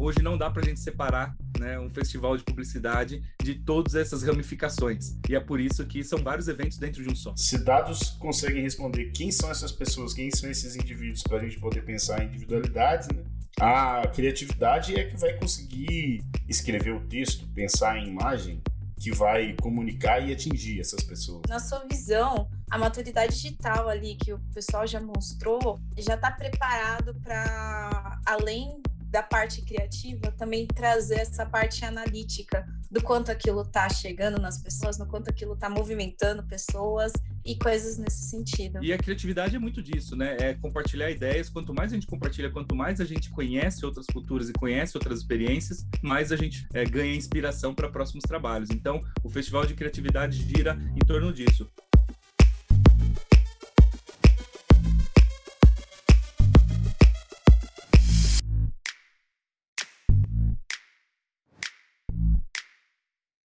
hoje não dá para a gente separar né, um festival de publicidade de todas essas ramificações. E é por isso que são vários eventos dentro de um só. Se dados conseguem responder quem são essas pessoas, quem são esses indivíduos, para a gente poder pensar em individualidades, né? a criatividade é que vai conseguir escrever o texto, pensar em imagem, que vai comunicar e atingir essas pessoas. Na sua visão, a maturidade digital ali que o pessoal já mostrou já está preparado para, além da parte criativa, também trazer essa parte analítica do quanto aquilo está chegando nas pessoas, no quanto aquilo está movimentando pessoas e coisas nesse sentido. E a criatividade é muito disso, né? É compartilhar ideias. Quanto mais a gente compartilha, quanto mais a gente conhece outras culturas e conhece outras experiências, mais a gente é, ganha inspiração para próximos trabalhos. Então, o Festival de Criatividade gira em torno disso.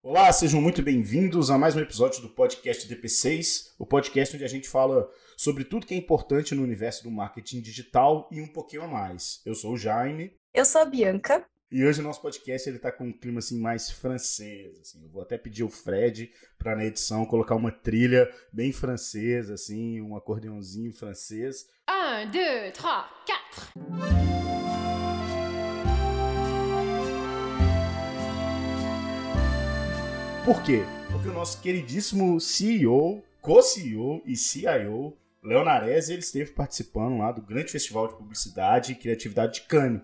Olá, sejam muito bem-vindos a mais um episódio do podcast DP6, o podcast onde a gente fala sobre tudo que é importante no universo do marketing digital e um pouquinho a mais. Eu sou o Jaime. Eu sou a Bianca. E hoje o nosso podcast ele tá com um clima assim mais francês, assim. Eu vou até pedir o Fred para na edição colocar uma trilha bem francesa assim, um acordeãozinho francês. Um, dois, três, quatro. Por quê? Porque o nosso queridíssimo CEO, co-CEO e CIO, Leonarese, ele esteve participando lá do grande festival de publicidade e criatividade de Cannes.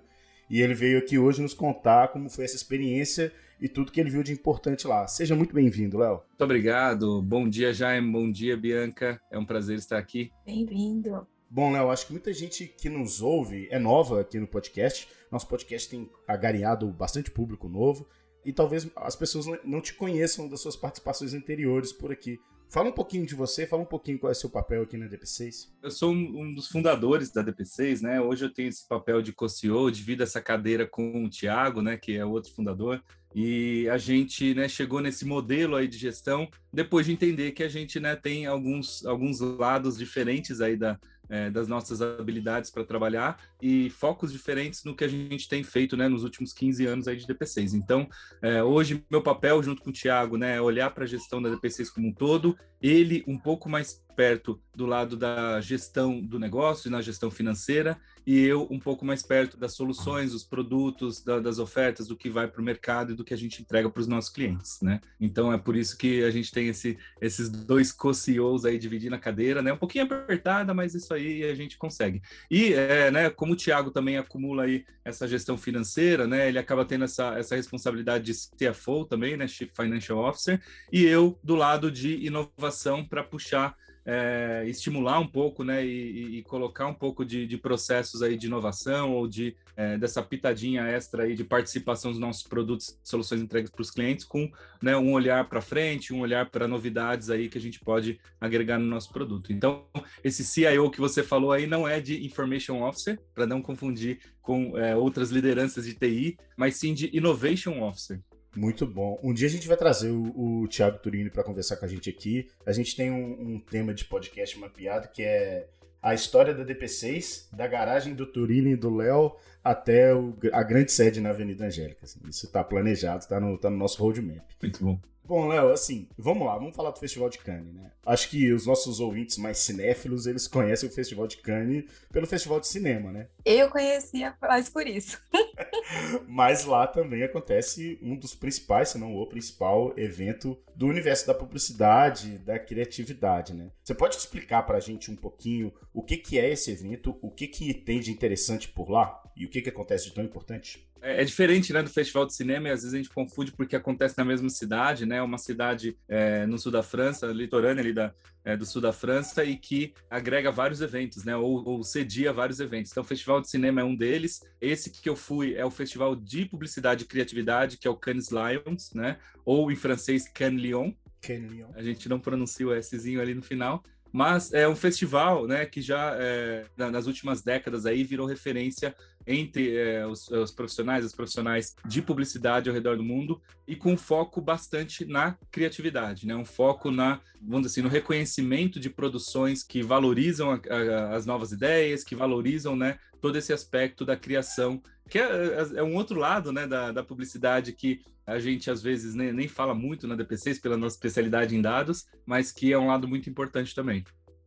E ele veio aqui hoje nos contar como foi essa experiência e tudo que ele viu de importante lá. Seja muito bem-vindo, Léo. Muito obrigado. Bom dia, Jaime. Bom dia, Bianca. É um prazer estar aqui. Bem-vindo. Bom, Léo, acho que muita gente que nos ouve é nova aqui no podcast. Nosso podcast tem agariado bastante público novo e talvez as pessoas não te conheçam das suas participações anteriores por aqui. Fala um pouquinho de você, fala um pouquinho qual é o seu papel aqui na DP6. Eu sou um dos fundadores da DP6, né? Hoje eu tenho esse papel de co-CEO, divido essa cadeira com o Tiago, né, que é outro fundador. E a gente né, chegou nesse modelo aí de gestão depois de entender que a gente né, tem alguns, alguns lados diferentes aí da, é, das nossas habilidades para trabalhar e focos diferentes no que a gente tem feito né, nos últimos 15 anos aí de DP6. Então, é, hoje, meu papel junto com o Tiago né, é olhar para a gestão da DP6 como um todo, ele um pouco mais perto do lado da gestão do negócio e na gestão financeira, e eu um pouco mais perto das soluções, dos produtos, da, das ofertas, do que vai para o mercado e do que a gente entrega para os nossos clientes, né? Então é por isso que a gente tem esse, esses dois co-CEOs aí dividindo a cadeira, né? Um pouquinho apertada, mas isso aí a gente consegue. E, é, né, como o Thiago também acumula aí essa gestão financeira, né? Ele acaba tendo essa, essa responsabilidade de CFO também, né? Chief Financial Officer, e eu do lado de inovação para puxar é, estimular um pouco, né, e, e colocar um pouco de, de, processos aí de inovação ou de é, dessa pitadinha extra aí de participação dos nossos produtos, soluções entregues para os clientes, com né, um olhar para frente, um olhar para novidades aí que a gente pode agregar no nosso produto. Então, esse CIO que você falou aí não é de Information Officer, para não confundir com é, outras lideranças de TI, mas sim de Innovation Officer. Muito bom. Um dia a gente vai trazer o, o Thiago Turini para conversar com a gente aqui. A gente tem um, um, tema de podcast mapeado que é a história da DP6, da garagem do Turini e do Léo até o, a grande sede na Avenida Angélica. Assim, isso está planejado, está no, tá no nosso roadmap. Muito bom. Bom, Léo, assim, vamos lá, vamos falar do Festival de Cannes, né? Acho que os nossos ouvintes mais cinéfilos, eles conhecem o Festival de Cannes pelo Festival de Cinema, né? Eu conhecia mais por isso. Mas lá também acontece um dos principais, se não o principal evento do universo da publicidade, da criatividade, né? Você pode explicar pra gente um pouquinho o que, que é esse evento, o que, que tem de interessante por lá e o que, que acontece de tão importante? É, é, diferente, né, do festival de cinema, e às vezes a gente confunde porque acontece na mesma cidade, né, uma cidade é, no sul da França, litorânea ali da, é, do sul da França, e que agrega vários eventos, né, ou, ou cedia vários eventos. Então, o festival de cinema é um deles. Esse que eu fui é o festival de publicidade e criatividade, que é o Cannes Lions, né, ou em francês Cannes Lyon. Cannes Lyon. A gente não pronuncia o Szinho ali no final mas é um festival né, que já é, nas últimas décadas aí virou referência entre é, os, os, profissionais, os profissionais de publicidade ao redor do mundo e com foco bastante na criatividade, né? Um foco na, vamos dizer assim, no reconhecimento de produções que valorizam a, a, as novas ideias, que valorizam, né, todo esse aspecto da criação que é, é, é um outro lado né, da, da publicidade que a gente às vezes nem, nem fala muito na DP6 pela nossa especialidade em dados, mas que é um lado muito importante também.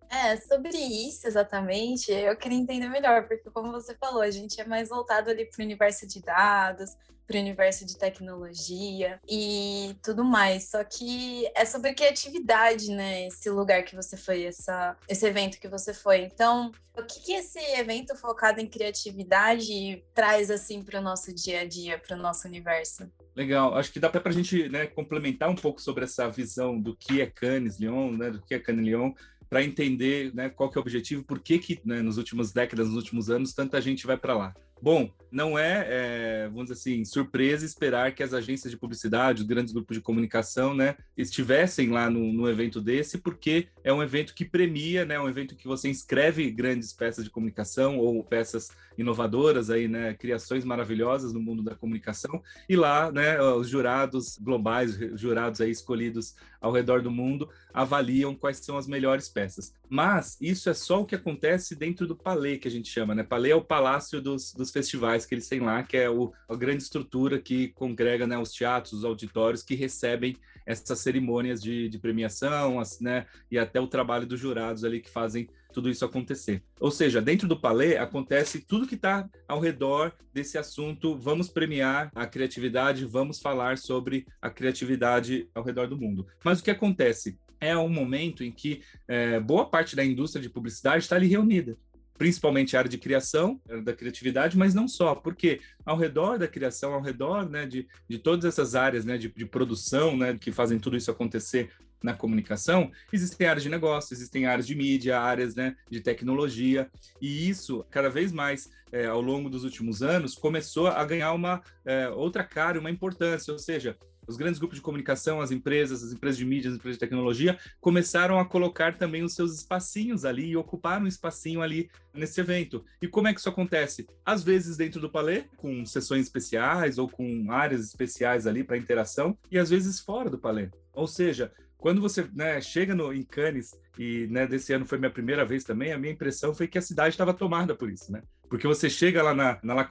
É, sobre isso exatamente, eu queria entender melhor, porque como você falou, a gente é mais voltado ali para o universo de dados, para o universo de tecnologia e tudo mais. Só que é sobre criatividade, né? Esse lugar que você foi, essa, esse evento que você foi. Então, o que, que esse evento focado em criatividade traz assim para o nosso dia a dia, para o nosso universo? Legal, acho que dá para a gente né, complementar um pouco sobre essa visão do que é Cannes Lyon, né, do que é Cannes Lyon, para entender né, qual que é o objetivo, por que, que né, nos últimos décadas, nos últimos anos, tanta gente vai para lá. Bom, não é, é, vamos dizer assim, surpresa esperar que as agências de publicidade, os grandes grupos de comunicação, né, estivessem lá no, no, evento desse, porque é um evento que premia, né, um evento que você inscreve grandes peças de comunicação ou peças inovadoras aí, né, criações maravilhosas no mundo da comunicação, e lá, né, os jurados globais, jurados aí escolhidos ao redor do mundo, avaliam quais são as melhores peças. Mas isso é só o que acontece dentro do Palais, que a gente chama, né? Palais é o palácio dos, dos festivais que eles têm lá, que é o, a grande estrutura que congrega né, os teatros, os auditórios que recebem essas cerimônias de, de premiação, as, né? E até o trabalho dos jurados ali que fazem tudo isso acontecer. Ou seja, dentro do Palais acontece tudo que está ao redor desse assunto. Vamos premiar a criatividade, vamos falar sobre a criatividade ao redor do mundo. Mas o que acontece? É um momento em que é, boa parte da indústria de publicidade está ali reunida principalmente a área de criação, da criatividade, mas não só, porque ao redor da criação, ao redor né, de, de todas essas áreas né, de, de produção né, que fazem tudo isso acontecer na comunicação, existem áreas de negócio, existem áreas de mídia, áreas né, de tecnologia, e isso, cada vez mais, é, ao longo dos últimos anos, começou a ganhar uma é, outra cara, uma importância, ou seja, os grandes grupos de comunicação, as empresas, as empresas de mídia, as empresas de tecnologia, começaram a colocar também os seus espacinhos ali e ocupar um espacinho ali nesse evento. E como é que isso acontece? Às vezes dentro do palê, com sessões especiais ou com áreas especiais ali para interação, e às vezes fora do palê. Ou seja, quando você né, chega no, em Cannes, e né, desse ano foi minha primeira vez também, a minha impressão foi que a cidade estava tomada por isso, né? Porque você chega lá na, na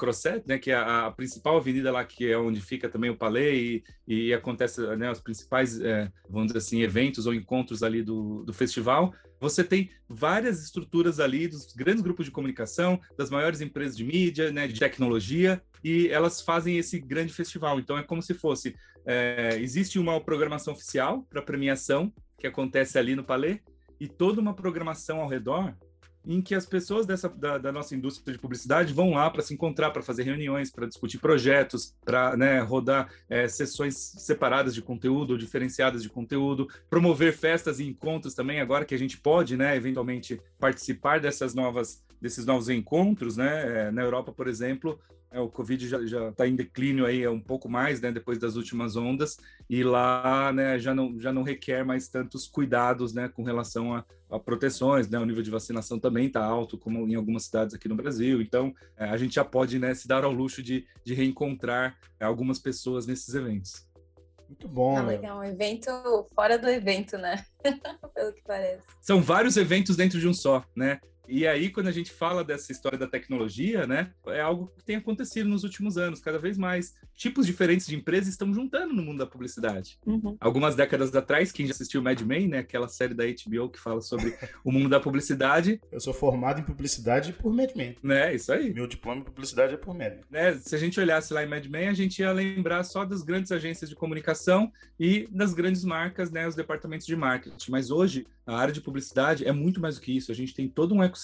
né, que é a, a, principal avenida lá, que é onde fica também o Palais, e, e acontece né, os principais, é, vamos dizer assim, eventos ou encontros ali do, do festival, você tem várias estruturas ali dos grandes grupos de comunicação, das maiores empresas de mídia, né, de tecnologia, e elas fazem esse grande festival. Então é como se fosse é, existe uma programação oficial para premiação que acontece ali no Palais e toda uma programação ao redor em que as pessoas dessa, da, da nossa indústria de publicidade vão lá para se encontrar, para fazer reuniões, para discutir projetos, para né, rodar é, sessões separadas de conteúdo ou diferenciadas de conteúdo, promover festas e encontros também, agora que a gente pode, né, eventualmente, participar dessas novas, desses novos encontros, né, é, na Europa, por exemplo, é, o Covid já está em declínio aí um pouco mais, né, depois das últimas ondas, e lá, né, já não, já não requer mais tantos cuidados, né, com relação a, a proteções, né, o nível de vacinação também está alto, como em algumas cidades aqui no Brasil, então é, a gente já pode, né, se dar ao luxo de, de reencontrar é, algumas pessoas nesses eventos. Muito bom. Ah, legal, um evento fora do evento, né? Pelo que parece. São vários eventos dentro de um só, né? E aí, quando a gente fala dessa história da tecnologia, né, é algo que tem acontecido nos últimos anos, cada vez mais. Tipos diferentes de empresas estão juntando no mundo da publicidade. Uhum. Algumas décadas atrás, quem já assistiu Mad Men, né, aquela série da HBO que fala sobre o mundo da publicidade. Eu sou formado em publicidade por Mad Men. Né, isso aí. Meu diploma em publicidade é por Mad Men. Né, se a gente olhasse lá em Mad Men, a gente ia lembrar só das grandes agências de comunicação e das grandes marcas, né, os departamentos de marketing. Mas hoje, a área de publicidade é muito mais do que isso. A gente tem todo um ecossistema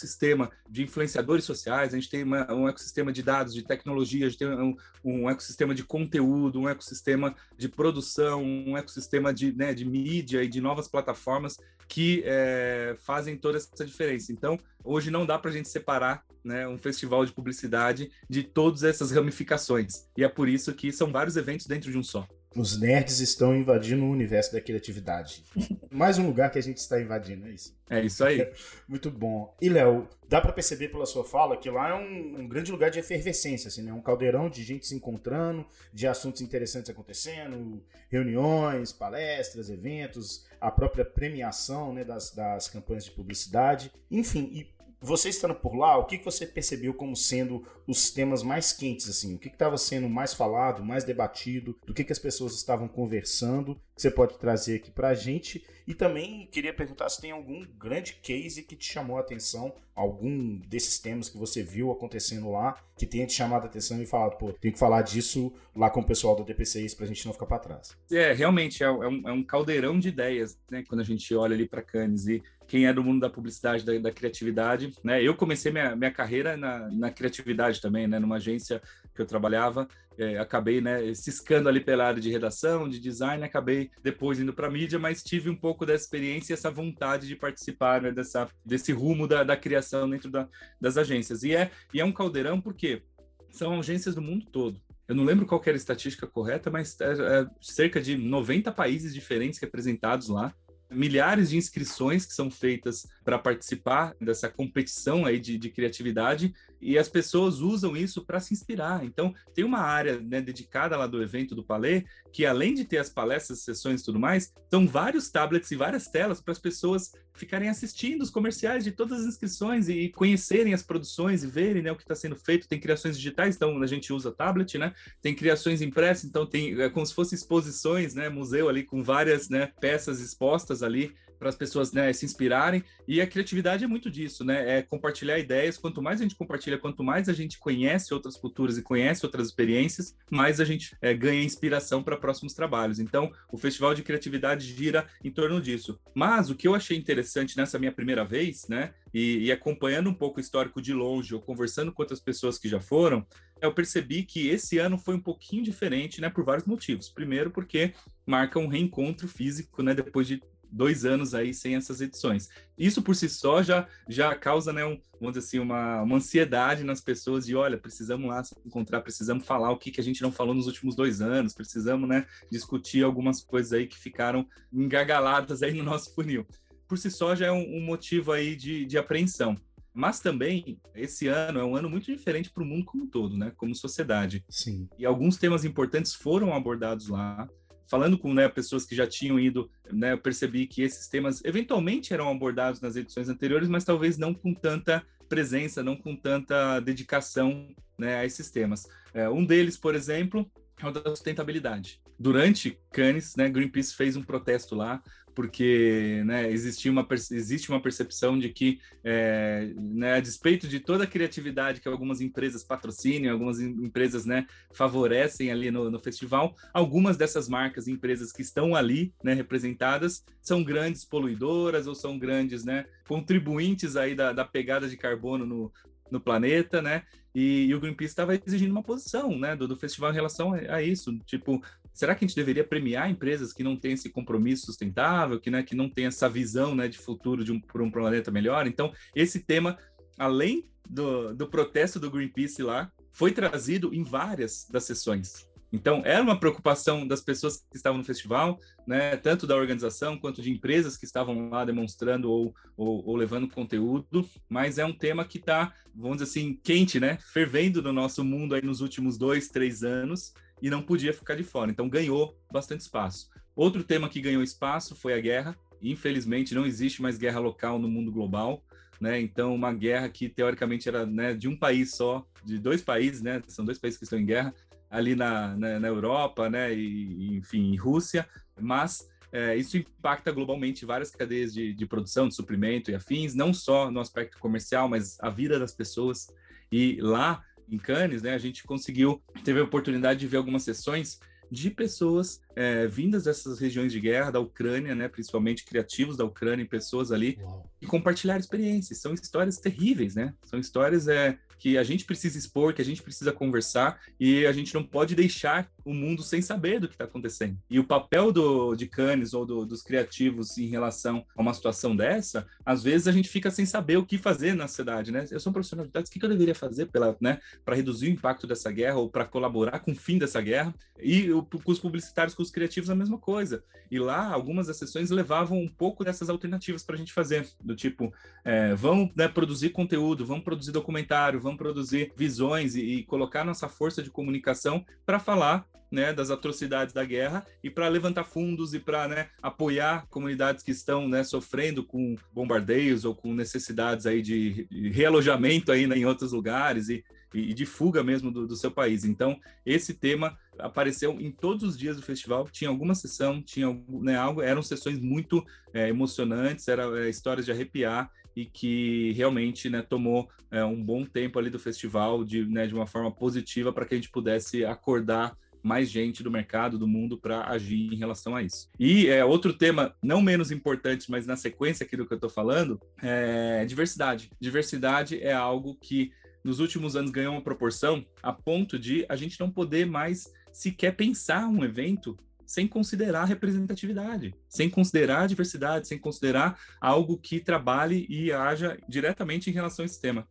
de influenciadores sociais, a gente tem uma, um ecossistema de dados, de tecnologia, a gente tem um, um, ecossistema de conteúdo, um ecossistema de produção, um ecossistema de, né, de mídia e de novas plataformas que é, fazem toda essa diferença. Então, hoje não dá para a gente separar né, um festival de publicidade de todas essas ramificações. E é por isso que são vários eventos dentro de um só. Os nerds estão invadindo o universo da criatividade. Mais um lugar que a gente está invadindo, é isso. É isso aí. Muito bom. E, Léo, dá para perceber pela sua fala que lá é um, um, grande lugar de efervescência, assim, né? Um caldeirão de gente se encontrando, de assuntos interessantes acontecendo, reuniões, palestras, eventos, a própria premiação né, das, das campanhas de publicidade. Enfim, e Você estando por lá, o que, você percebeu como sendo os temas mais quentes, assim? O que estava sendo mais falado, mais debatido? Do que, que as pessoas estavam conversando? Que você pode trazer aqui pra gente. E também queria perguntar se tem algum grande case que te chamou a atenção, algum desses temas que você viu acontecendo lá, que tenha te chamado a atenção e falado, pô, tem que falar disso lá com o pessoal do DPCIs pra gente não ficar para trás. É, realmente, é, é, um, é um caldeirão de ideias, né? Quando a gente olha ali para Cannes e quem é do mundo da publicidade, da, da criatividade, né? Eu comecei minha, minha carreira na, na criatividade também, né? Numa agência que eu trabalhava, é, acabei, né, ciscando ali pela área de redação, de design, acabei depois indo para mídia, mas tive um pouco dessa experiência e essa vontade de participar né, dessa, desse rumo da, da criação dentro da, das agências. E é, e é um caldeirão porque são agências do mundo todo. Eu não lembro qual era a estatística correta, mas é, é cerca de 90 países diferentes representados lá milhares de inscrições que são feitas para participar dessa competição aí de, de, criatividade e as pessoas usam isso para se inspirar. Então, tem uma área né, dedicada lá do evento do Palais que, além de ter as palestras, sessões e tudo mais, são vários tablets e várias telas para as pessoas ficarem assistindo os comerciais de todas as inscrições e conhecerem as produções e verem né, o que está sendo feito. Tem criações digitais, então a gente usa tablet, né? Tem criações impressas, então tem é como se fossem exposições, né? Museu ali com várias né, peças expostas ali para as pessoas né, se inspirarem. E a criatividade é muito disso, né? É compartilhar ideias. Quanto mais a gente compartilha, quanto mais a gente conhece outras culturas e conhece outras experiências, mais a gente é, ganha inspiração para próximos trabalhos. Então, o Festival de Criatividade gira em torno disso. Mas o que eu achei interessante nessa minha primeira vez, né? E, e acompanhando um pouco o histórico de longe, ou conversando com outras pessoas que já foram, eu percebi que esse ano foi um pouquinho diferente, né? Por vários motivos. Primeiro, porque marca um reencontro físico, né? Depois de dois anos aí sem essas edições. Isso por si só já, já causa, né, um, vamos dizer assim, uma, uma ansiedade nas pessoas de, olha, precisamos lá se encontrar, precisamos falar o que, que a gente não falou nos últimos dois anos, precisamos, né, discutir algumas coisas aí que ficaram engargaladas aí no nosso funil. Por si só já é um, um motivo aí de, de apreensão. Mas também, esse ano é um ano muito diferente para o mundo como um todo, né? Como sociedade. Sim. E alguns temas importantes foram abordados lá falando com né, pessoas que já tinham ido, né, eu percebi que esses temas eventualmente eram abordados nas edições anteriores, mas talvez não com tanta presença, não com tanta dedicação né, a esses temas. É, um deles, por exemplo, é o da sustentabilidade. Durante Cannes, né, Greenpeace fez um protesto lá porque né, existia uma, existe uma percepção de que, é, né, a despeito de toda a criatividade que algumas empresas patrocinam, algumas empresas né, favorecem ali no, no, festival, algumas dessas marcas e empresas que estão ali né, representadas são grandes poluidoras ou são grandes né, contribuintes aí da, da pegada de carbono no, no planeta, né? E, e o Greenpeace estava exigindo uma posição, né, do, do, festival em relação a, a, isso, tipo, será que a gente deveria premiar empresas que não têm esse compromisso sustentável, que, né, que não têm essa visão, né, de futuro de um, por um planeta melhor? Então, esse tema, além do, do protesto do Greenpeace lá, foi trazido em várias das sessões, então, era uma preocupação das pessoas que estavam no festival, né, tanto da organização quanto de empresas que estavam lá demonstrando ou, ou, ou levando conteúdo, mas é um tema que está, vamos dizer assim, quente, né, fervendo no nosso mundo aí nos últimos dois, três anos e não podia ficar de fora. Então, ganhou bastante espaço. Outro tema que ganhou espaço foi a guerra. Infelizmente, não existe mais guerra local no mundo global. Né? Então, uma guerra que teoricamente era né, de um país só, de dois países, né? São dois países que estão em guerra, ali na, na, na Europa, né, e, enfim, Rússia, mas é, isso impacta globalmente várias cadeias de, de, produção, de suprimento e afins, não só no aspecto comercial, mas a vida das pessoas. E lá em Cannes, né, a gente conseguiu, teve a oportunidade de ver algumas sessões de pessoas é, vindas dessas regiões de guerra, da Ucrânia, né, principalmente criativos da Ucrânia, pessoas ali, Uau. e compartilhar experiências. São histórias terríveis, né? São histórias é, que a gente precisa expor, que a gente precisa conversar e a gente não pode deixar o mundo sem saber do que está acontecendo. E o papel do, de Cannes ou do, dos criativos em relação a uma situação dessa, às vezes a gente fica sem saber o que fazer na cidade, né? Eu sou um profissional de dados, o que eu deveria fazer para né, reduzir o impacto dessa guerra ou para colaborar com o fim dessa guerra? E o, os publicitários com os criativos a mesma coisa. E lá, algumas das sessões levavam um pouco dessas alternativas para a gente fazer, do tipo, é, vamos né, produzir conteúdo, vamos produzir documentário, vamos produzir visões e, e colocar nossa força de comunicação para falar né, das atrocidades da guerra e para levantar fundos e para né, apoiar comunidades que estão né, sofrendo com bombardeios ou com necessidades aí de realojamento aí né, em outros lugares e, e de fuga mesmo do, do, seu país. Então, esse tema apareceu em todos os dias do festival. Tinha alguma sessão, tinha né, algo, eram sessões muito é, emocionantes, eram é, histórias de arrepiar e que realmente né, tomou é, um bom tempo ali do festival de, né, de uma forma positiva para que a gente pudesse acordar mais gente do mercado, do mundo, para agir em relação a isso. E é, outro tema, não menos importante, mas na sequência aqui do que eu estou falando, é diversidade. Diversidade é algo que nos últimos anos ganhou uma proporção a ponto de a gente não poder mais sequer pensar um evento sem considerar representatividade, sem considerar diversidade, sem considerar algo que trabalhe e haja diretamente em relação a esse tema.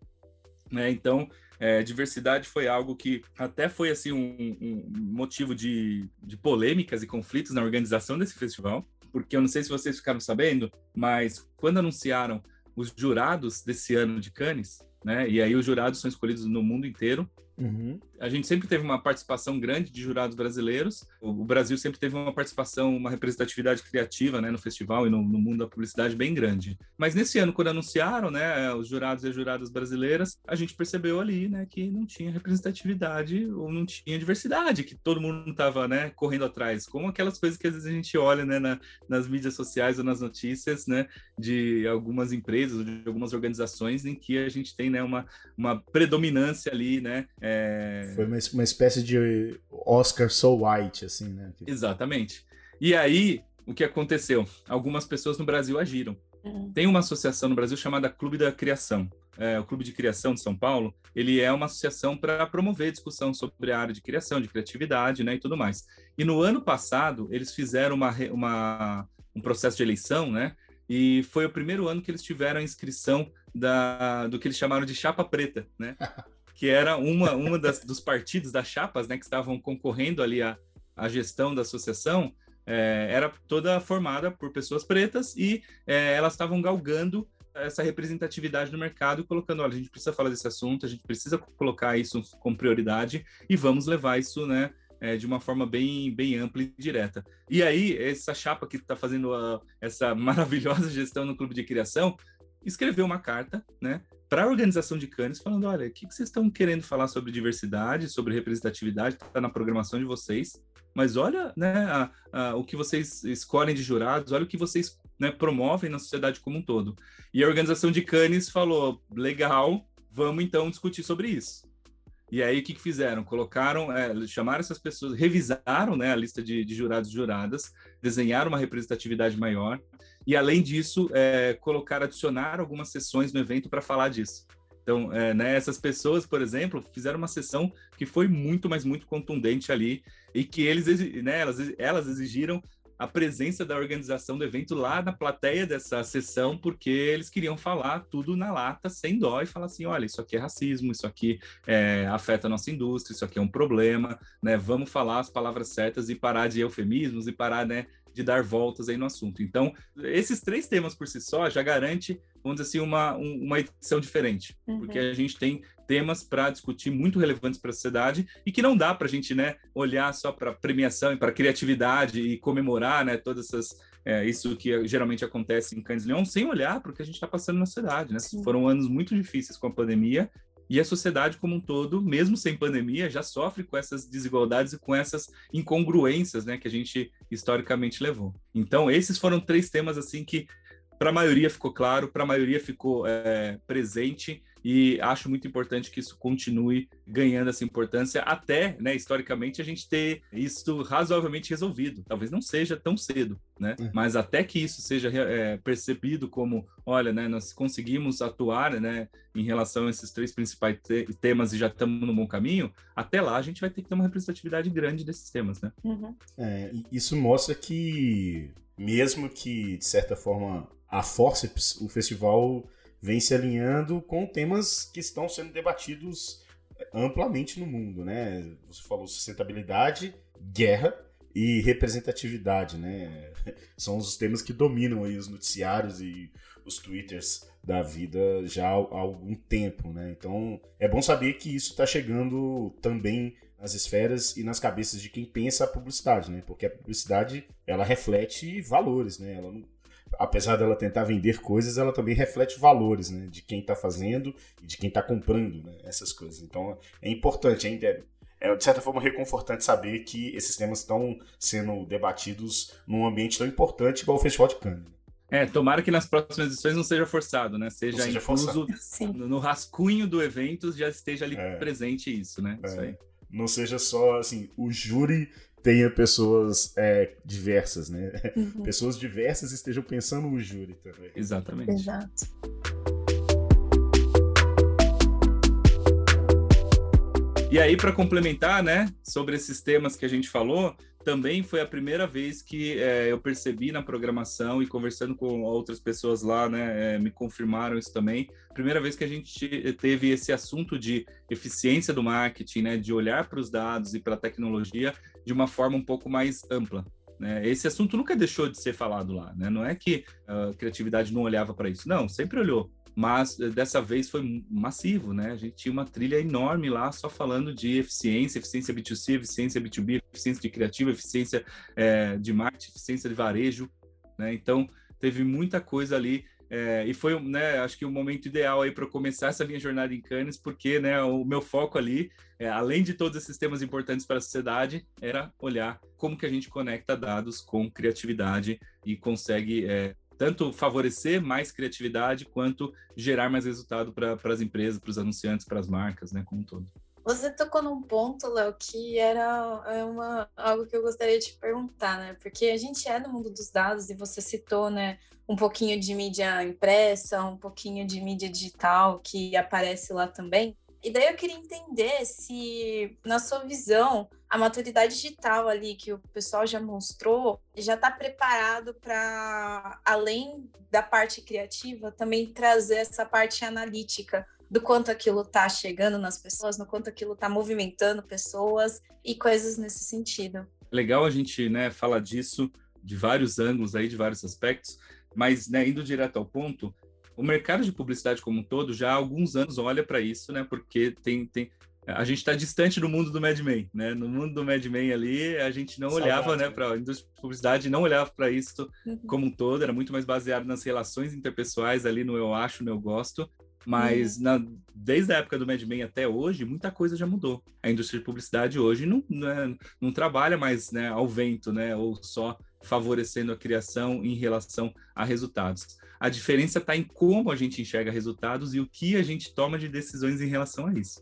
Né? Então, é, diversidade foi algo que até foi assim um, um motivo de, de polêmicas e conflitos na organização desse festival, porque eu não sei se vocês ficaram sabendo, mas quando anunciaram os jurados desse ano de Cannes, né? E aí os jurados são escolhidos no mundo inteiro Uhum. A gente sempre teve uma participação grande de jurados brasileiros. O Brasil sempre teve uma participação, uma representatividade criativa né, no festival e no, no, mundo da publicidade bem grande. Mas nesse ano, quando anunciaram né, os jurados e as juradas brasileiras, a gente percebeu ali né, que não tinha representatividade ou não tinha diversidade, que todo mundo estava né, correndo atrás. Como aquelas coisas que às vezes a gente olha né, na, nas mídias sociais ou nas notícias né, de algumas empresas ou de algumas organizações em que a gente tem né, uma, uma predominância ali, né? É. Foi uma, uma espécie de Oscar So White, assim, né? Exatamente. E aí, o que aconteceu? Algumas pessoas no Brasil agiram. Uhum. Tem uma associação no Brasil chamada Clube da Criação. É, o Clube de Criação de São Paulo, ele é uma associação para promover discussão sobre a área de criação, de criatividade, né, e tudo mais. E no ano passado, eles fizeram uma, uma, um processo de eleição, né, e foi o primeiro ano que eles tiveram a inscrição da, do que eles chamaram de chapa preta, né? que era uma, uma das, dos partidos, das chapas, né, que estavam concorrendo ali à, à gestão da associação, é, era toda formada por pessoas pretas e é, elas estavam galgando essa representatividade no mercado, colocando, olha, a gente precisa falar desse assunto, a gente precisa colocar isso como prioridade e vamos levar isso, né, é, de uma forma bem, bem ampla e direta. E aí, essa chapa que está fazendo a, essa maravilhosa gestão no Clube de Criação, escreveu uma carta, né, para a organização de Cannes, falando: olha, o que, que vocês estão querendo falar sobre diversidade, sobre representatividade, está na programação de vocês, mas olha né, a, a, o que vocês escolhem de jurados, olha o que vocês né, promovem na sociedade como um todo. E a organização de Cannes falou: legal, vamos então discutir sobre isso. E aí, o que, que fizeram? Colocaram, é, chamaram essas pessoas, revisaram né, a lista de, de jurados e juradas, desenharam uma representatividade maior, e além disso, é, colocar, adicionar algumas sessões no evento para falar disso. Então, é, né, essas pessoas, por exemplo, fizeram uma sessão que foi muito, mas muito contundente ali e que eles, né, elas, elas exigiram a presença da organização do evento lá na plateia dessa sessão, porque eles queriam falar tudo na lata, sem dó, e falar assim: olha, isso aqui é racismo, isso aqui é, afeta a nossa indústria, isso aqui é um problema, né? Vamos falar as palavras certas e parar de eufemismos e parar, né, de dar voltas aí no assunto. Então, esses três temas por si só já garante, vamos dizer assim, uma, uma edição diferente, uhum. porque a gente tem temas para discutir muito relevantes para a sociedade e que não dá para a gente, né, olhar só para premiação e para criatividade e comemorar, né, todas essas é, isso que geralmente acontece em Cannes Leon, sem olhar para o que a gente está passando na sociedade, né? Sim. Foram anos muito difíceis com a pandemia e a sociedade como um todo, mesmo sem pandemia, já sofre com essas desigualdades e com essas incongruências, né, que a gente historicamente levou. Então, esses foram três temas assim que para a maioria ficou claro, para a maioria ficou é, presente e acho muito importante que isso continue ganhando essa importância até, né, historicamente, a gente ter isso razoavelmente resolvido. Talvez não seja tão cedo, né? Uhum. Mas até que isso seja é, percebido como, olha, né, nós conseguimos atuar, né, em relação a esses três principais te temas e já estamos no bom caminho, até lá a gente vai ter que ter uma representatividade grande desses temas, né? Uhum. É, isso mostra que, mesmo que, de certa forma, a Forceps, o festival vem se alinhando com temas que estão sendo debatidos amplamente no mundo, né? Você falou sustentabilidade, guerra e representatividade, né? São os temas que dominam aí os noticiários e os twitters da vida já há algum tempo, né? Então é bom saber que isso está chegando também nas esferas e nas cabeças de quem pensa a publicidade, né? Porque a publicidade ela reflete valores, né? Ela não, apesar dela tentar vender coisas, ela também reflete valores, né? De quem está fazendo e de quem está comprando né? essas coisas. Então é importante, ainda é, é de certa forma reconfortante saber que esses temas estão sendo debatidos num ambiente tão importante igual o Festival de Cannes. É, tomara que nas próximas edições não seja forçado, né? Seja, seja incluso no, no, rascunho do evento já esteja ali é. presente isso, né? É. Isso aí. Não seja só assim, o júri tenha pessoas é, diversas, né? Uhum. Pessoas diversas estejam pensando no júri também. Exatamente. Exato. E aí, para complementar, né, sobre esses temas que a gente falou, também foi a primeira vez que é, eu percebi na programação e conversando com outras pessoas lá, né, é, me confirmaram isso também. Primeira vez que a gente teve esse assunto de eficiência do marketing, né, de olhar para os dados e para a tecnologia de uma forma um pouco mais ampla. Né? Esse assunto nunca deixou de ser falado lá, né? Não é que a criatividade não olhava para isso, não, sempre olhou mas eh, dessa vez foi massivo, né? A gente tinha uma trilha enorme lá só falando de eficiência, eficiência B2C, eficiência B2B, eficiência de criativo, eficiência é, de marketing, eficiência de varejo, né? Então teve muita coisa ali é, e foi, né, acho que o momento ideal aí para começar essa minha jornada em Cannes, porque, né, o meu foco ali, é, além de todos esses temas importantes para a sociedade, era olhar como que a gente conecta dados com criatividade e consegue tanto favorecer mais criatividade quanto gerar mais resultado para as empresas, para os anunciantes, para as marcas, né, como um todo. Você tocou num ponto, Léo, que era é uma, algo que eu gostaria de perguntar, né? Porque a gente é no mundo dos dados e você citou, né, um pouquinho de mídia impressa, um pouquinho de mídia digital que aparece lá também. E daí eu queria entender se, na sua visão, a maturidade digital ali que o pessoal já mostrou já está preparado para, além da parte criativa, também trazer essa parte analítica do quanto aquilo está chegando nas pessoas, no quanto aquilo está movimentando pessoas e coisas nesse sentido. Legal a gente né, falar disso de vários ângulos aí, de vários aspectos, mas né, indo direto ao ponto, o mercado de publicidade como um todo já há alguns anos olha para isso, né? Porque tem, tem a gente está distante do mundo do Mad Men, né? No mundo do Mad Men ali, a gente não Saudade, olhava, né, para a indústria de publicidade, não olhava para isso uhum. como um todo, era muito mais baseado nas relações interpessoais ali no eu acho, no eu gosto. Mas uhum. na, desde a época do Mad Men até hoje, muita coisa já mudou. A indústria de publicidade hoje não, não, é, não trabalha mais né, ao vento, né? Ou só favorecendo a criação em relação a resultados. A diferença está em como a gente enxerga resultados e o que a gente toma de decisões em relação a isso.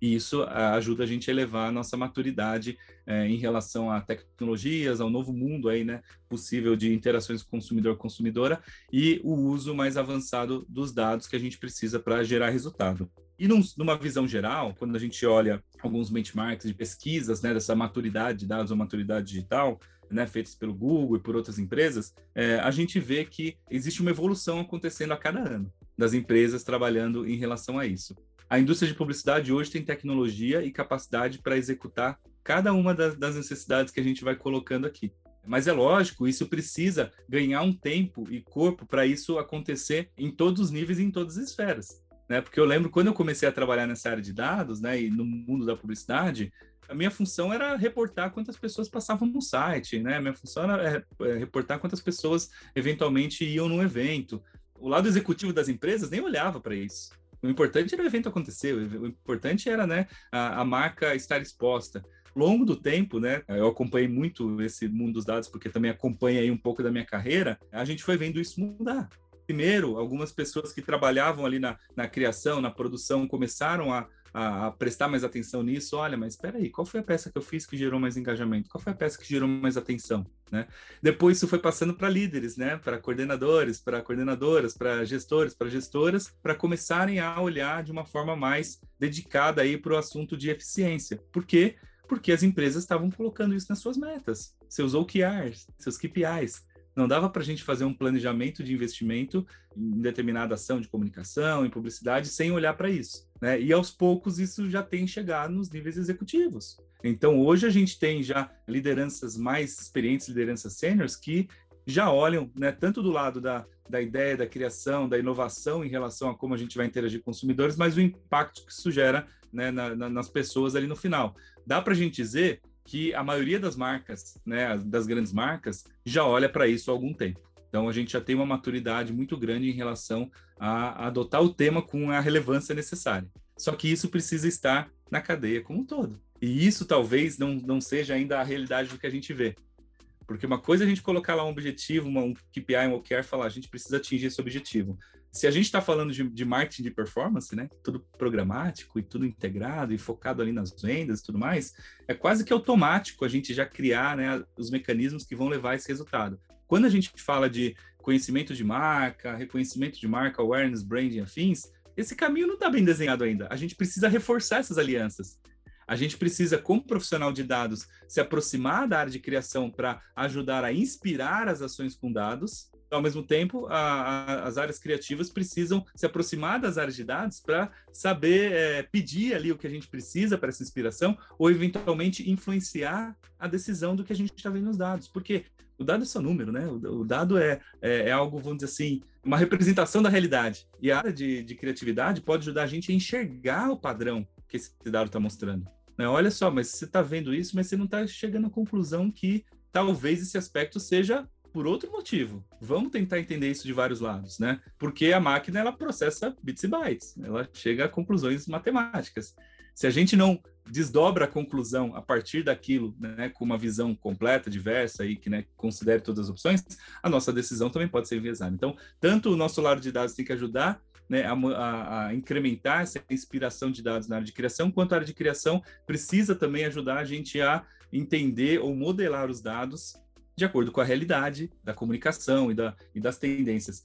E isso ah, ajuda a gente a elevar a nossa maturidade é, em relação a tecnologias, ao novo mundo aí, né, possível de interações consumidor-consumidora e o uso mais avançado dos dados que a gente precisa para gerar resultado. E num, numa visão geral, quando a gente olha alguns benchmarks de pesquisas, né, dessa maturidade de dados ou maturidade digital, né, feitas pelo Google e por outras empresas, é, a gente vê que existe uma evolução acontecendo a cada ano das empresas trabalhando em relação a isso. A indústria de publicidade hoje tem tecnologia e capacidade para executar cada uma das, das necessidades que a gente vai colocando aqui. Mas é lógico, isso precisa ganhar um tempo e corpo para isso acontecer em todos os níveis e em todas as esferas. Né? Porque eu lembro quando eu comecei a trabalhar nessa área de dados, né, e no mundo da publicidade, a minha função era reportar quantas pessoas passavam no site, né? A minha função era é, é, reportar quantas pessoas eventualmente iam no evento. O lado executivo das empresas nem olhava para isso. O importante era o evento acontecer, o importante era né, a, a marca estar exposta longo do tempo, né? Eu acompanhei muito esse mundo dos dados porque também acompanha aí um pouco da minha carreira. A gente foi vendo isso mudar. Primeiro, algumas pessoas que trabalhavam ali na, na criação, na produção, começaram a, a, a, prestar mais atenção nisso, olha, mas espera aí, qual foi a peça que eu fiz que gerou mais engajamento? Qual foi a peça que gerou mais atenção? Né? Depois isso foi passando para líderes, né? para coordenadores, para coordenadoras, para gestores, para gestoras, para começarem a olhar de uma forma mais dedicada para o assunto de eficiência. Por quê? Porque as empresas estavam colocando isso nas suas metas, seus OKRs, seus KPIs. Não dava para a gente fazer um planejamento de investimento em determinada ação de comunicação, em publicidade, sem olhar para isso. Né? E aos poucos isso já tem chegado nos níveis executivos. Então, hoje a gente tem já lideranças mais experientes, lideranças sêniores, que já olham, né, tanto do lado da, da ideia, da criação, da inovação em relação a como a gente vai interagir com consumidores, mas o impacto que isso gera né, na, na, nas pessoas ali no final. Dá para a gente dizer que a maioria das marcas, né, das grandes marcas, já olha para isso há algum tempo. Então, a gente já tem uma maturidade muito grande em relação a, adotar o tema com a relevância necessária. Só que isso precisa estar na cadeia como um todo. E isso talvez não, não seja ainda a realidade do que a gente vê. Porque uma coisa é a gente colocar lá um objetivo, uma, um KPI, um OKR, falar, a gente precisa atingir esse objetivo. Se a gente está falando de, de, marketing de performance, né, tudo programático e tudo integrado e focado ali nas vendas e tudo mais, é quase que automático a gente já criar né, os mecanismos que vão levar esse resultado. Quando a gente fala de conhecimento de marca, reconhecimento de marca, awareness, branding, afins, esse caminho não está bem desenhado ainda. A gente precisa reforçar essas alianças. A gente precisa, como profissional de dados, se aproximar da área de criação para ajudar a inspirar as ações com dados. Ao mesmo tempo, a, a, as áreas criativas precisam se aproximar das áreas de dados para saber é, pedir ali o que a gente precisa para essa inspiração ou, eventualmente, influenciar a decisão do que a gente está vendo nos dados. Porque o dado é só número, né? O, o dado é, é, é, algo, vamos dizer assim, uma representação da realidade. E a área de, de criatividade pode ajudar a gente a enxergar o padrão que esse dado está mostrando. Né? Olha só, mas você está vendo isso, mas você não está chegando à conclusão que talvez esse aspecto seja por outro motivo. Vamos tentar entender isso de vários lados, né? Porque a máquina ela processa bits e bytes, ela chega a conclusões matemáticas. Se a gente não desdobra a conclusão a partir daquilo, né, com uma visão completa, diversa e que né, considere todas as opções, a nossa decisão também pode ser enviesada. Então, tanto o nosso lado de dados tem que ajudar né, a, a, a, incrementar essa inspiração de dados na área de criação, quanto a área de criação precisa também ajudar a gente a entender ou modelar os dados de acordo com a realidade da comunicação e, da, e das tendências.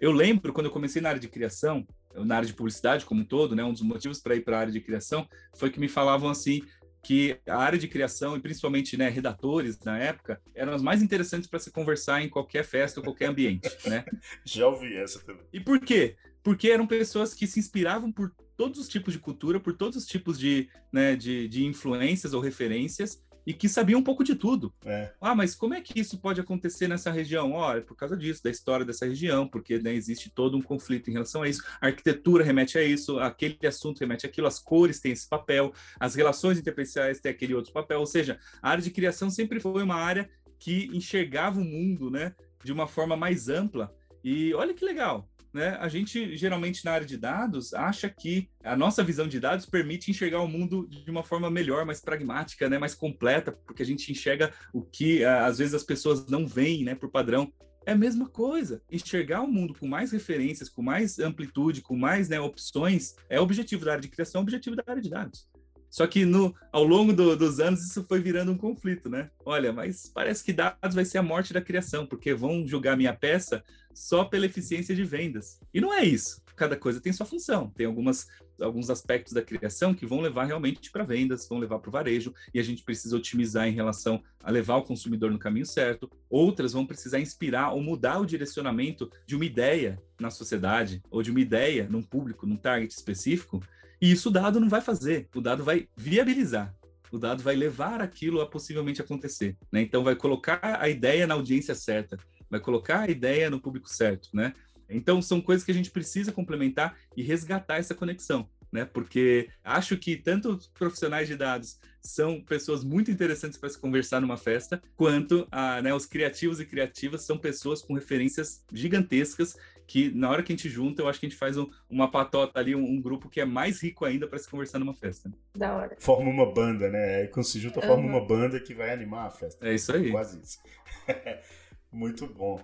Eu lembro quando eu comecei na área de criação, na área de publicidade como um todo, né, um dos motivos para ir para a área de criação foi que me falavam assim que a área de criação e principalmente né, redatores na época eram as mais interessantes para se conversar em qualquer festa ou qualquer ambiente, né? Já ouvi essa também. E por quê? porque eram pessoas que se inspiravam por todos os tipos de cultura, por todos os tipos de, né, de, de influências ou referências, e que sabiam um pouco de tudo. É. Ah, mas como é que isso pode acontecer nessa região? Olha, por causa disso, da história dessa região, porque né, existe todo um conflito em relação a isso. A arquitetura remete a isso, aquele assunto remete àquilo, as cores têm esse papel, as relações interpessoais têm aquele outro papel. Ou seja, a área de criação sempre foi uma área que enxergava o mundo né, de uma forma mais ampla. E olha que legal, né, a gente geralmente na área de dados acha que a nossa visão de dados permite enxergar o mundo de uma forma melhor, mais pragmática, né, mais completa, porque a gente enxerga o que às vezes as pessoas não veem, né, por padrão. É a mesma coisa. Enxergar o mundo com mais referências, com mais amplitude, com mais né, opções, é o objetivo da área de criação, é o objetivo da área de dados. Só que no, ao longo do, dos anos isso foi virando um conflito, né? Olha, mas parece que dados vai ser a morte da criação, porque vão julgar minha peça só pela eficiência de vendas. E não é isso. Cada coisa tem sua função. Tem algumas, alguns aspectos da criação que vão levar realmente para vendas, vão levar para o varejo, e a gente precisa otimizar em relação a levar o consumidor no caminho certo. Outras vão precisar inspirar ou mudar o direcionamento de uma ideia na sociedade, ou de uma ideia num público, num target específico, e isso o dado não vai fazer, o dado vai viabilizar. O dado vai levar aquilo a possivelmente acontecer, né? Então vai colocar a ideia na audiência certa, vai colocar a ideia no público certo, né? Então são coisas que a gente precisa complementar e resgatar essa conexão, né? Porque acho que tanto profissionais de dados são pessoas muito interessantes para se conversar numa festa, quanto a, né, os criativos e criativas são pessoas com referências gigantescas que na hora que a gente junta, eu acho que a gente faz um, uma patota ali, um, um, grupo que é mais rico ainda para se conversar numa festa. Da hora. Forma uma banda, né? Aí quando se junta, uhum. forma uma banda que vai animar a festa. É isso aí. Quase isso. Muito bom.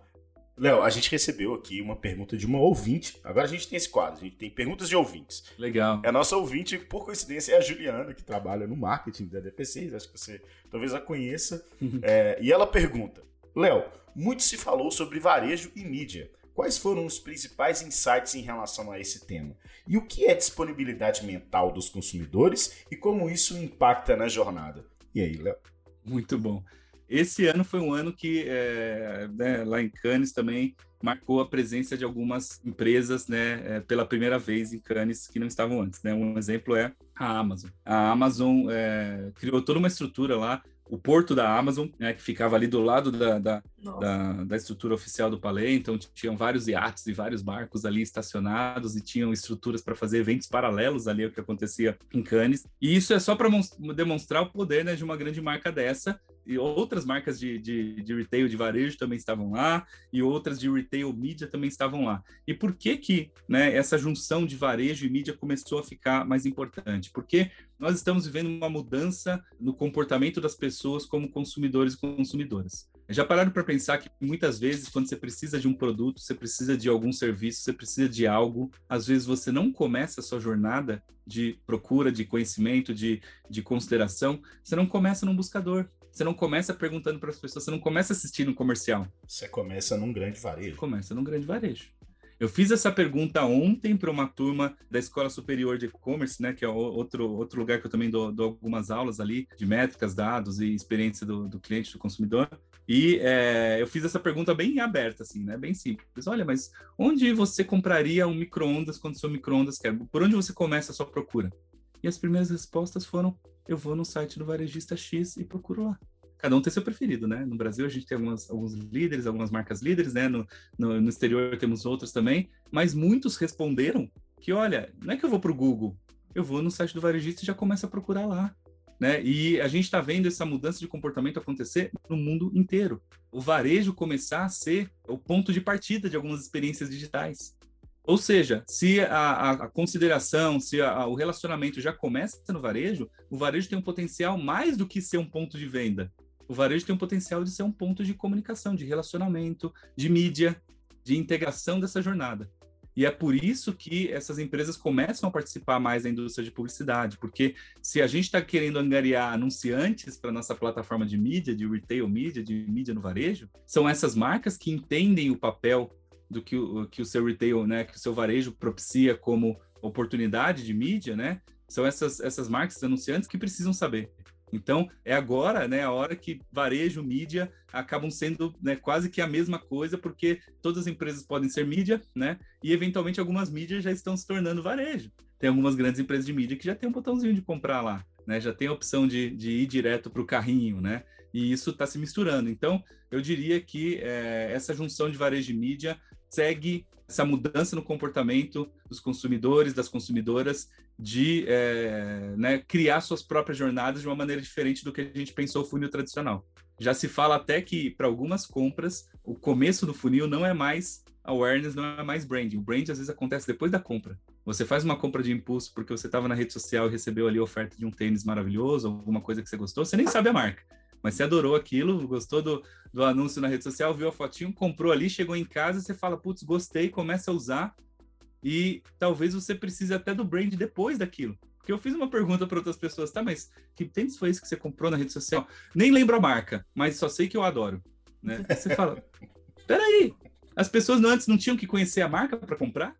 Léo, a gente recebeu aqui uma pergunta de uma ouvinte. Agora a gente tem esse quadro, a gente tem perguntas de ouvintes. Legal. É a nossa ouvinte, por coincidência, é a Juliana, que trabalha no marketing da DP6, acho que você talvez a conheça. Uhum. é, e ela pergunta: Léo, muito se falou sobre varejo e mídia. Quais foram os principais insights em relação a esse tema? E o que é disponibilidade mental dos consumidores e como isso impacta na jornada? E aí, Léo? Muito bom. Esse ano foi um ano que, é, né, lá em Cannes também, marcou a presença de algumas empresas, né, é, pela primeira vez em Cannes que não estavam antes, né? Um exemplo é a Amazon. A Amazon é, criou toda uma estrutura lá o porto da Amazon, né, que ficava ali do lado da, da, da, da, estrutura oficial do Palais, então tinham vários iates e vários barcos ali estacionados e tinham estruturas para fazer eventos paralelos ali ao que acontecia em Cannes. E isso é só para demonstrar o poder né, de uma grande marca dessa, e outras marcas de, de, de, retail, de varejo também estavam lá, e outras de retail mídia também estavam lá. E por que que né, essa junção de varejo e mídia começou a ficar mais importante? Porque nós estamos vivendo uma mudança no comportamento das pessoas como consumidores e consumidoras. Já pararam para pensar que muitas vezes, quando você precisa de um produto, você precisa de algum serviço, você precisa de algo, às vezes você não começa a sua jornada de procura, de conhecimento, de, de consideração, você não começa num buscador, você não começa perguntando para as pessoas, você não começa assistindo um comercial. Você começa num grande varejo. Começa num grande varejo. Eu fiz essa pergunta ontem para uma turma da Escola Superior de E-Commerce, né, que é outro, outro lugar que eu também dou, dou algumas aulas ali de métricas, dados e experiência do, do cliente, do consumidor. E é, eu fiz essa pergunta bem aberta, assim, né, bem simples. Olha, mas onde você compraria um micro-ondas quando seu micro-ondas quer? Por onde você começa a sua procura? E as primeiras respostas foram eu vou no site do varejista X e procuro lá. Cada um tem seu preferido, né? No Brasil a gente tem algumas, alguns líderes, algumas marcas líderes, né? No, no, no exterior temos outros também, mas muitos responderam que, olha, não é que eu vou para o Google, eu vou no site do varejista e já começo a procurar lá. Né? E a gente está vendo essa mudança de comportamento acontecer no mundo inteiro. O varejo começar a ser o ponto de partida de algumas experiências digitais. Ou seja, se a, a consideração, se a, o relacionamento já começa no varejo, o varejo tem um potencial mais do que ser um ponto de venda. O varejo tem um potencial de ser um ponto de comunicação, de relacionamento, de mídia, de integração dessa jornada. E é por isso que essas empresas começam a participar mais da indústria de publicidade, porque se a gente está querendo angariar anunciantes para nossa plataforma de mídia, de retail mídia, de mídia no varejo, são essas marcas que entendem o papel do que o, que o seu retail, né, que o seu varejo propicia como oportunidade de mídia, né? São essas, essas marcas anunciantes que precisam saber. Então, é agora, né, a hora que varejo, mídia acabam sendo né, quase que a mesma coisa, porque todas as empresas podem ser mídia, né? E eventualmente algumas mídias já estão se tornando varejo. Tem algumas grandes empresas de mídia que já tem um botãozinho de comprar lá, né? Já tem a opção de, de ir direto para o carrinho, né? E isso está se misturando. Então, eu diria que é, essa junção de varejo e mídia segue essa mudança no comportamento dos consumidores, das consumidoras, de é, né, criar suas próprias jornadas de uma maneira diferente do que a gente pensou o funil tradicional. Já se fala até que, para algumas compras, o começo do funil não é mais awareness, não é mais branding. O brand às vezes acontece depois da compra. Você faz uma compra de impulso porque você estava na rede social e recebeu ali a oferta de um tênis maravilhoso, alguma coisa que você gostou, você nem sabe a marca mas você adorou aquilo, gostou do, do anúncio na rede social, viu a fotinho, comprou ali, chegou em casa, você fala, putz, gostei, começa a usar, e talvez você precise até do brand depois daquilo. Porque eu fiz uma pergunta para outras pessoas, tá, mas que tênis foi esse que você comprou na rede social? Nem lembro a marca, mas só sei que eu adoro. Né? Você fala, peraí, as pessoas não, antes não tinham que conhecer a marca para comprar,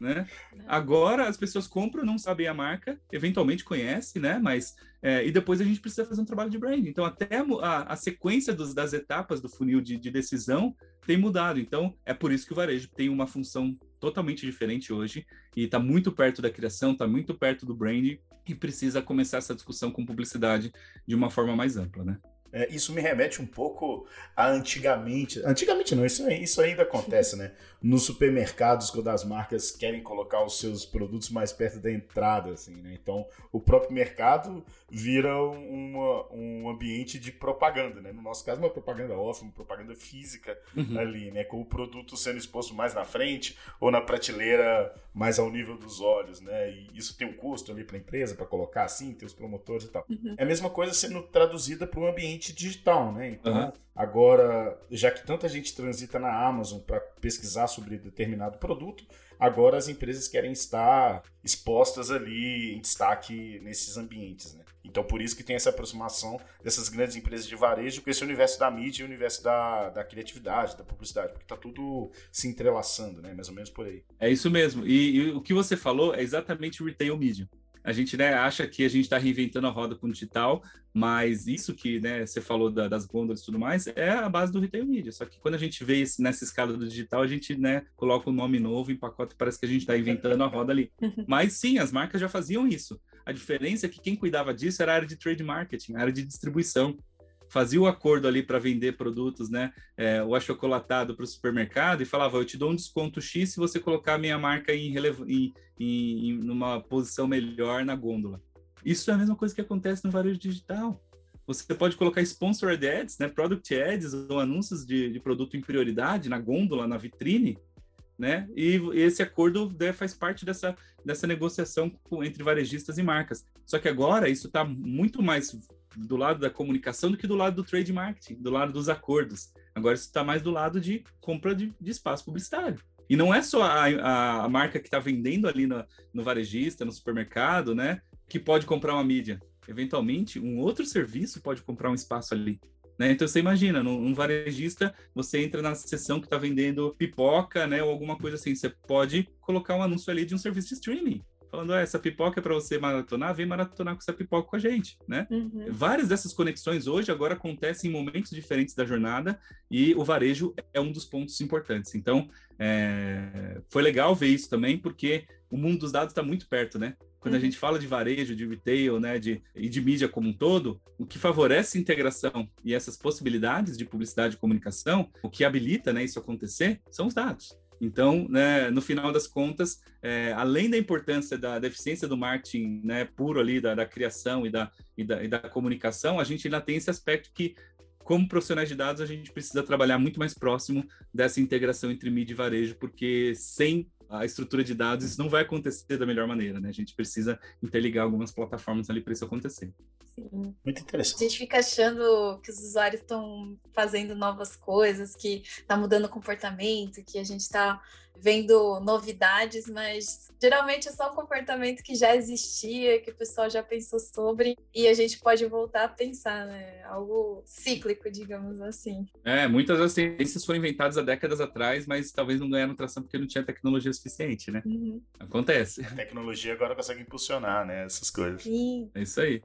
né? Agora as pessoas compram, não sabem a marca, eventualmente conhecem, né? Mas é, e depois a gente precisa fazer um trabalho de branding. Então até a, a sequência dos, das etapas do funil de, de, decisão tem mudado. Então é por isso que o varejo tem uma função totalmente diferente hoje e está muito perto da criação, está muito perto do branding e precisa começar essa discussão com publicidade de uma forma mais ampla, né? É, isso me remete um pouco a antigamente. Antigamente não, isso, isso ainda acontece, né? Nos supermercados, quando as marcas querem colocar os seus produtos mais perto da entrada, assim, né? Então, o próprio mercado vira uma, um ambiente de propaganda, né? No nosso caso, uma propaganda off, uma propaganda física uhum. ali, né? Com o produto sendo exposto mais na frente ou na prateleira mais ao nível dos olhos, né? E isso tem um custo ali para a empresa, para colocar assim, tem os promotores e tal. Uhum. É a mesma coisa sendo traduzida para um ambiente digital, né? Então, uhum. agora, já que tanta gente transita na Amazon para pesquisar sobre determinado produto, agora as empresas querem estar expostas ali em destaque nesses ambientes, né? Então, por isso que tem essa aproximação dessas grandes empresas de varejo com esse universo da mídia e o universo da, da criatividade, da publicidade, porque está tudo se entrelaçando, né? Mais ou menos por aí. É isso mesmo. E, e, o que você falou é exatamente retail media. A gente né, acha que a gente está reinventando a roda com o digital, mas isso que né, você falou da, das gôndolas e tudo mais é a base do retail media. Só que quando a gente vê esse, nessa escala do digital, a gente né, coloca um nome novo em pacote e parece que a gente está inventando a roda ali. Mas sim, as marcas já faziam isso. A diferença é que quem cuidava disso era a área de trade marketing, a área de distribuição fazia o acordo ali para vender produtos, né, é, o achocolatado para o supermercado e falava, eu te dou um desconto X se você colocar a minha marca em, em, em, em numa posição melhor na gôndola. Isso é a mesma coisa que acontece no varejo digital. Você pode colocar sponsored ads, né, product ads ou anúncios de, de produto em prioridade na gôndola, na vitrine, né? E esse acordo né, faz parte dessa, dessa negociação entre varejistas e marcas. Só que agora isso está muito mais do lado da comunicação do que do lado do trade marketing, do lado dos acordos. Agora isso está mais do lado de compra de, de, espaço publicitário. E não é só a, a, marca que está vendendo ali no, no varejista, no supermercado, né, que pode comprar uma mídia. Eventualmente, um outro serviço pode comprar um espaço ali. Né? Então você imagina, num, varejista, você entra na seção que está vendendo pipoca, né, ou alguma coisa assim, você pode colocar um anúncio ali de um serviço de streaming falando, ah, essa pipoca é para você maratonar, vem maratonar com essa pipoca com a gente, né? Uhum. Várias dessas conexões hoje agora acontecem em momentos diferentes da jornada e o varejo é um dos pontos importantes. Então, é... foi legal ver isso também, porque o mundo dos dados está muito perto, né? Quando uhum. a gente fala de varejo, de retail, né, de, e de mídia como um todo, o que favorece a integração e essas possibilidades de publicidade e comunicação, o que habilita né, isso acontecer, são os dados. Então, né, no final das contas, é, além da importância da, da, eficiência do marketing né, puro ali, da, da criação e da, e da, e da comunicação, a gente ainda tem esse aspecto que, como profissionais de dados, a gente precisa trabalhar muito mais próximo dessa integração entre mídia e varejo, porque sem a estrutura de dados isso não vai acontecer da melhor maneira, né? A gente precisa interligar algumas plataformas ali para isso acontecer. Sim. Muito interessante. A gente fica achando que os usuários estão fazendo novas coisas, que está mudando o comportamento, que a gente está vendo novidades, mas geralmente é só um comportamento que já existia, que o pessoal já pensou sobre, e a gente pode voltar a pensar, né? Algo cíclico, digamos assim. É, muitas das tendências foram inventadas há décadas atrás, mas talvez não ganharam tração porque não tinha tecnologia suficiente, né? Uhum. Acontece. A tecnologia agora consegue impulsionar, né? Essas coisas. Sim. É isso aí.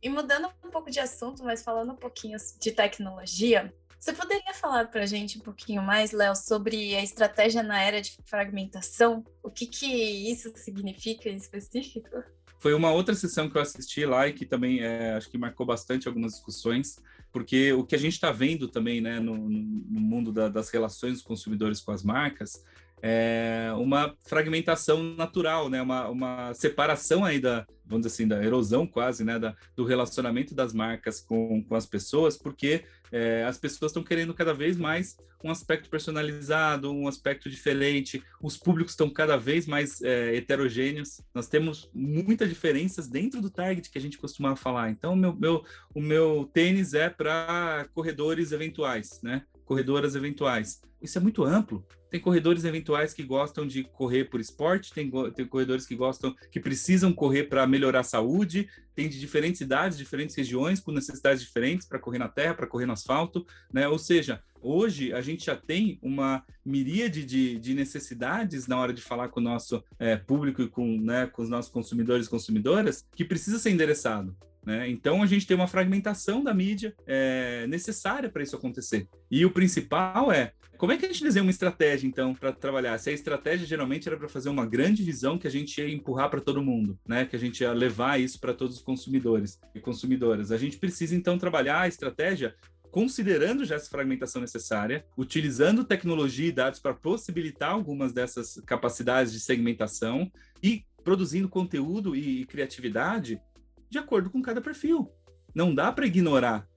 E mudando um pouco de assunto, mas falando um pouquinho de tecnologia, você poderia falar para a gente um pouquinho mais, Léo, sobre a estratégia na era de fragmentação? O que, que isso significa em específico? Foi uma outra sessão que eu assisti lá e que também é, acho que marcou bastante algumas discussões, porque o que a gente está vendo também né, no, no mundo da, das relações dos consumidores com as marcas é, uma fragmentação natural, né? uma, uma separação aí da, vamos dizer assim, da erosão quase, né? Da, do relacionamento das marcas com, com as pessoas, porque é, as pessoas estão querendo cada vez mais um aspecto personalizado, um aspecto diferente, os públicos estão cada vez mais é, heterogêneos, nós temos muitas diferenças dentro do target que a gente costumava falar. Então, meu, meu, o meu tênis é para corredores eventuais, né? Corredoras eventuais. Isso é muito amplo. Tem corredores eventuais que gostam de correr por esporte, tem, tem corredores que gostam, que precisam correr para melhorar a saúde, tem de diferentes idades, diferentes regiões, com necessidades diferentes para correr na terra, para correr no asfalto, né? Ou seja, hoje a gente já tem uma miríade de, de necessidades na hora de falar com o nosso é, público e com, né, com os nossos consumidores e consumidoras que precisa ser endereçado. Né? Então a gente tem uma fragmentação da mídia é, necessária para isso acontecer. E o principal é como é que a gente desenha uma estratégia, então, para trabalhar? Se a estratégia geralmente era para fazer uma grande visão que a gente ia empurrar para todo mundo, né? Que a gente ia levar isso para todos os consumidores e consumidoras. A gente precisa, então, trabalhar a estratégia considerando já essa fragmentação necessária, utilizando tecnologia e dados para possibilitar algumas dessas capacidades de segmentação e produzindo conteúdo e criatividade de acordo com cada perfil. Não dá para ignorar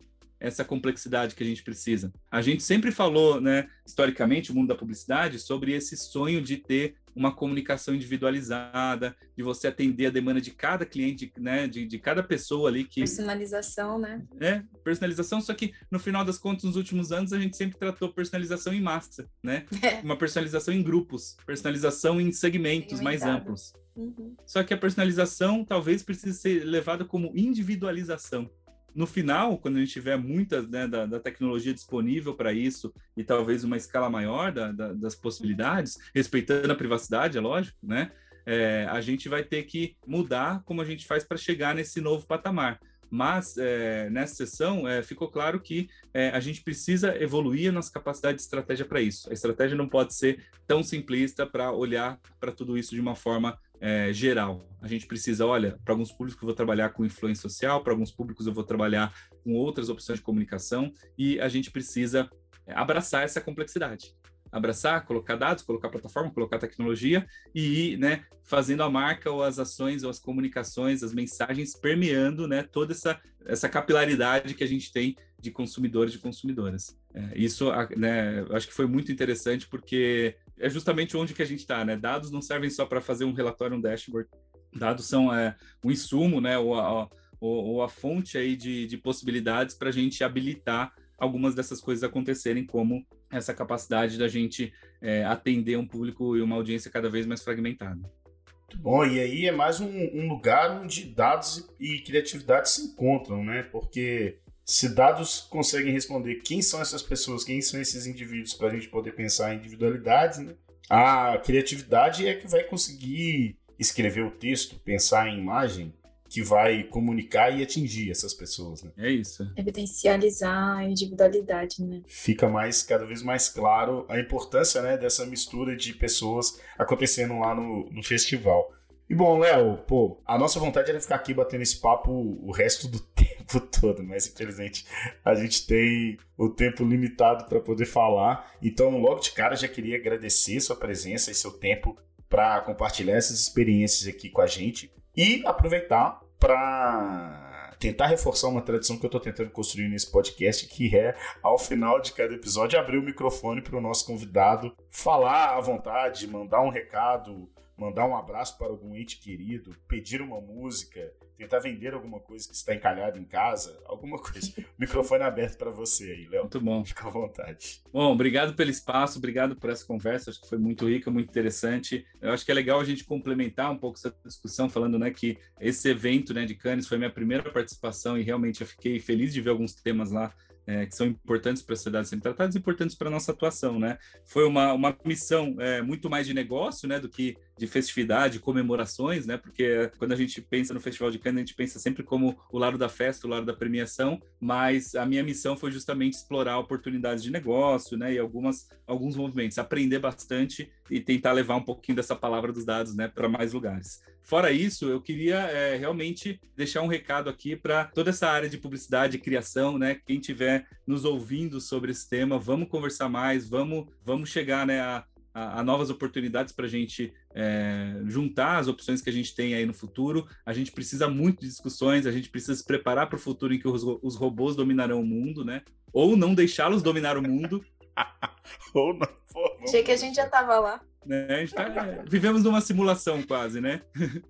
essa complexidade que a gente precisa. A gente sempre falou, né, historicamente, o mundo da publicidade, sobre esse sonho de ter uma comunicação individualizada, de você atender a demanda de cada cliente, né, de, de cada pessoa ali que personalização, né? É, personalização, só que no final das contas nos últimos anos a gente sempre tratou personalização em massa, né? É. Uma personalização em grupos, personalização em segmentos mais amplos. Uhum. Só que a personalização talvez precise ser levada como individualização. No final, quando a gente tiver muita né, da, da, tecnologia disponível para isso e talvez uma escala maior da, da, das possibilidades, respeitando a privacidade, é lógico, né? é, a gente vai ter que mudar como a gente faz para chegar nesse novo patamar. Mas é, nessa sessão é, ficou claro que é, a gente precisa evoluir a nossa capacidade de estratégia para isso. A estratégia não pode ser tão simplista para olhar para tudo isso de uma forma é, geral. A gente precisa, olha, para alguns públicos eu vou trabalhar com influência social, para alguns públicos eu vou trabalhar com outras opções de comunicação, e a gente precisa é, abraçar essa complexidade abraçar, colocar dados, colocar plataforma, colocar tecnologia e ir, né, fazendo a marca ou as ações ou as comunicações, as mensagens permeando, né, toda essa essa capilaridade que a gente tem de consumidores e consumidoras. É, isso, né, acho que foi muito interessante porque é justamente onde que a gente está, né? Dados não servem só para fazer um relatório, um dashboard. Dados são é, um insumo, né, ou a, ou, ou a fonte aí de, de possibilidades para a gente habilitar algumas dessas coisas acontecerem, como essa capacidade da gente é, atender um público e uma audiência cada vez mais fragmentada. Muito bom, e aí é mais um, um lugar onde dados e criatividade se encontram, né? Porque se dados conseguem responder quem são essas pessoas, quem são esses indivíduos, para a gente poder pensar em individualidades, né? a criatividade é que vai conseguir escrever o texto, pensar em imagem, que vai comunicar e atingir essas pessoas, né? É isso. Evidencializar a individualidade, né? Fica mais, cada vez mais claro a importância, né, dessa mistura de pessoas acontecendo lá no, no festival. E bom, Léo, pô, a nossa vontade era ficar aqui batendo esse papo o resto do tempo todo, mas infelizmente a gente tem o tempo limitado para poder falar. Então, logo de cara, já queria agradecer sua presença e seu tempo para compartilhar essas experiências aqui com a gente. E aproveitar para tentar reforçar uma tradição que eu estou tentando construir nesse podcast, que é, ao final de cada episódio, abrir o microfone para o nosso convidado falar à vontade, mandar um recado, mandar um abraço para algum ente querido, pedir uma música, tentar vender alguma coisa que está encalhada em casa, alguma coisa. O microfone é aberto para você aí, Léo. Muito bom. Fica à vontade. Bom, obrigado pelo espaço, obrigado por essa conversa, acho que foi muito rica, muito interessante. Eu acho que é legal a gente complementar um pouco essa discussão, falando né, que esse evento né, de Cannes foi minha primeira participação e realmente eu fiquei feliz de ver alguns temas lá é, que são importantes para a sociedade serem tratados, importantes para a nossa atuação, né? Foi uma, uma missão é, muito mais de negócio, né, do que de festividade, comemorações, né? Porque quando a gente pensa no Festival de Cannes, a gente pensa sempre como o lado da festa, o lado da premiação, mas a minha missão foi justamente explorar oportunidades de negócio, né? E algumas, alguns movimentos, aprender bastante e tentar levar um pouquinho dessa palavra dos dados, né, para mais lugares. Fora isso, eu queria é, realmente deixar um recado aqui para toda essa área de publicidade e criação, né? Quem estiver nos ouvindo sobre esse tema, vamos conversar mais, vamos, vamos chegar né, a, a, a novas oportunidades para a gente é, juntar as opções que a gente tem aí no futuro. A gente precisa muito de discussões, a gente precisa se preparar para o futuro em que os, os robôs dominarão o mundo, né? Ou não deixá-los dominar o mundo. Ou não. Pô, Achei que a gente já estava lá. Né? Tá, vivemos numa simulação quase, né?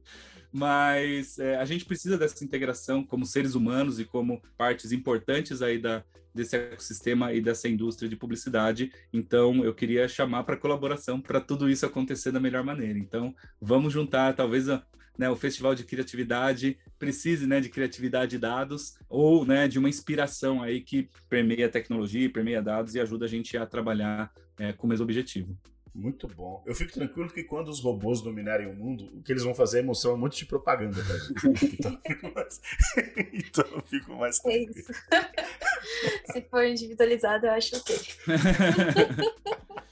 Mas é, a gente precisa dessa integração como seres humanos e como partes importantes aí da, desse ecossistema e dessa indústria de publicidade. Então, eu queria chamar para colaboração para tudo isso acontecer da melhor maneira. Então, vamos juntar, talvez né, o festival de criatividade precise né, de criatividade e dados ou né, de uma inspiração aí que permeia tecnologia, permeia dados e ajuda a gente a trabalhar é, com o mesmo objetivo. Muito bom. Eu fico tranquilo que quando os robôs dominarem o mundo, o que eles vão fazer é mostrar um monte de propaganda pra gente. então, eu fico mais, então eu fico mais é tranquilo. É isso. Se for individualizado, eu acho ok.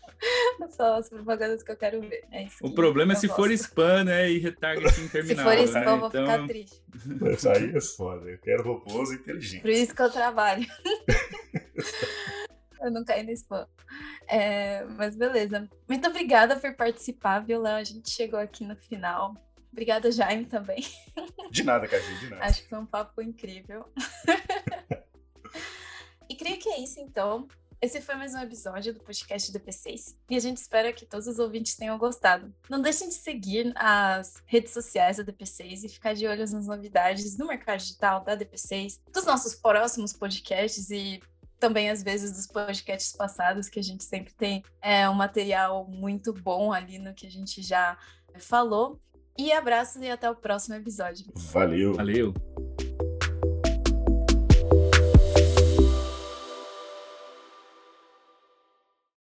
Só as propagandas que eu quero ver. É o problema é se gosto. for spam, né? E retargeting interminável. Se for spam, né? eu vou então... ficar triste. Isso aí é foda. Eu quero robôs inteligentes. Por isso que eu trabalho. eu não caí no spam. É, mas beleza. Muito obrigada por participar, viu, Léo? A gente chegou aqui no final. Obrigada, Jaime, também. De nada, Caju, de nada. Acho que foi um papo incrível. e creio que é isso, então. Esse foi mais um episódio do podcast DP6 e a gente espera que todos os ouvintes tenham gostado. Não deixem de seguir as redes sociais da DP6 e ficar de olho nas novidades do mercado digital da DP6, dos nossos próximos podcasts e também às vezes dos podcasts passados, que a gente sempre tem é, um material muito bom ali no que a gente já falou. E abraços e até o próximo episódio. Valeu. Valeu.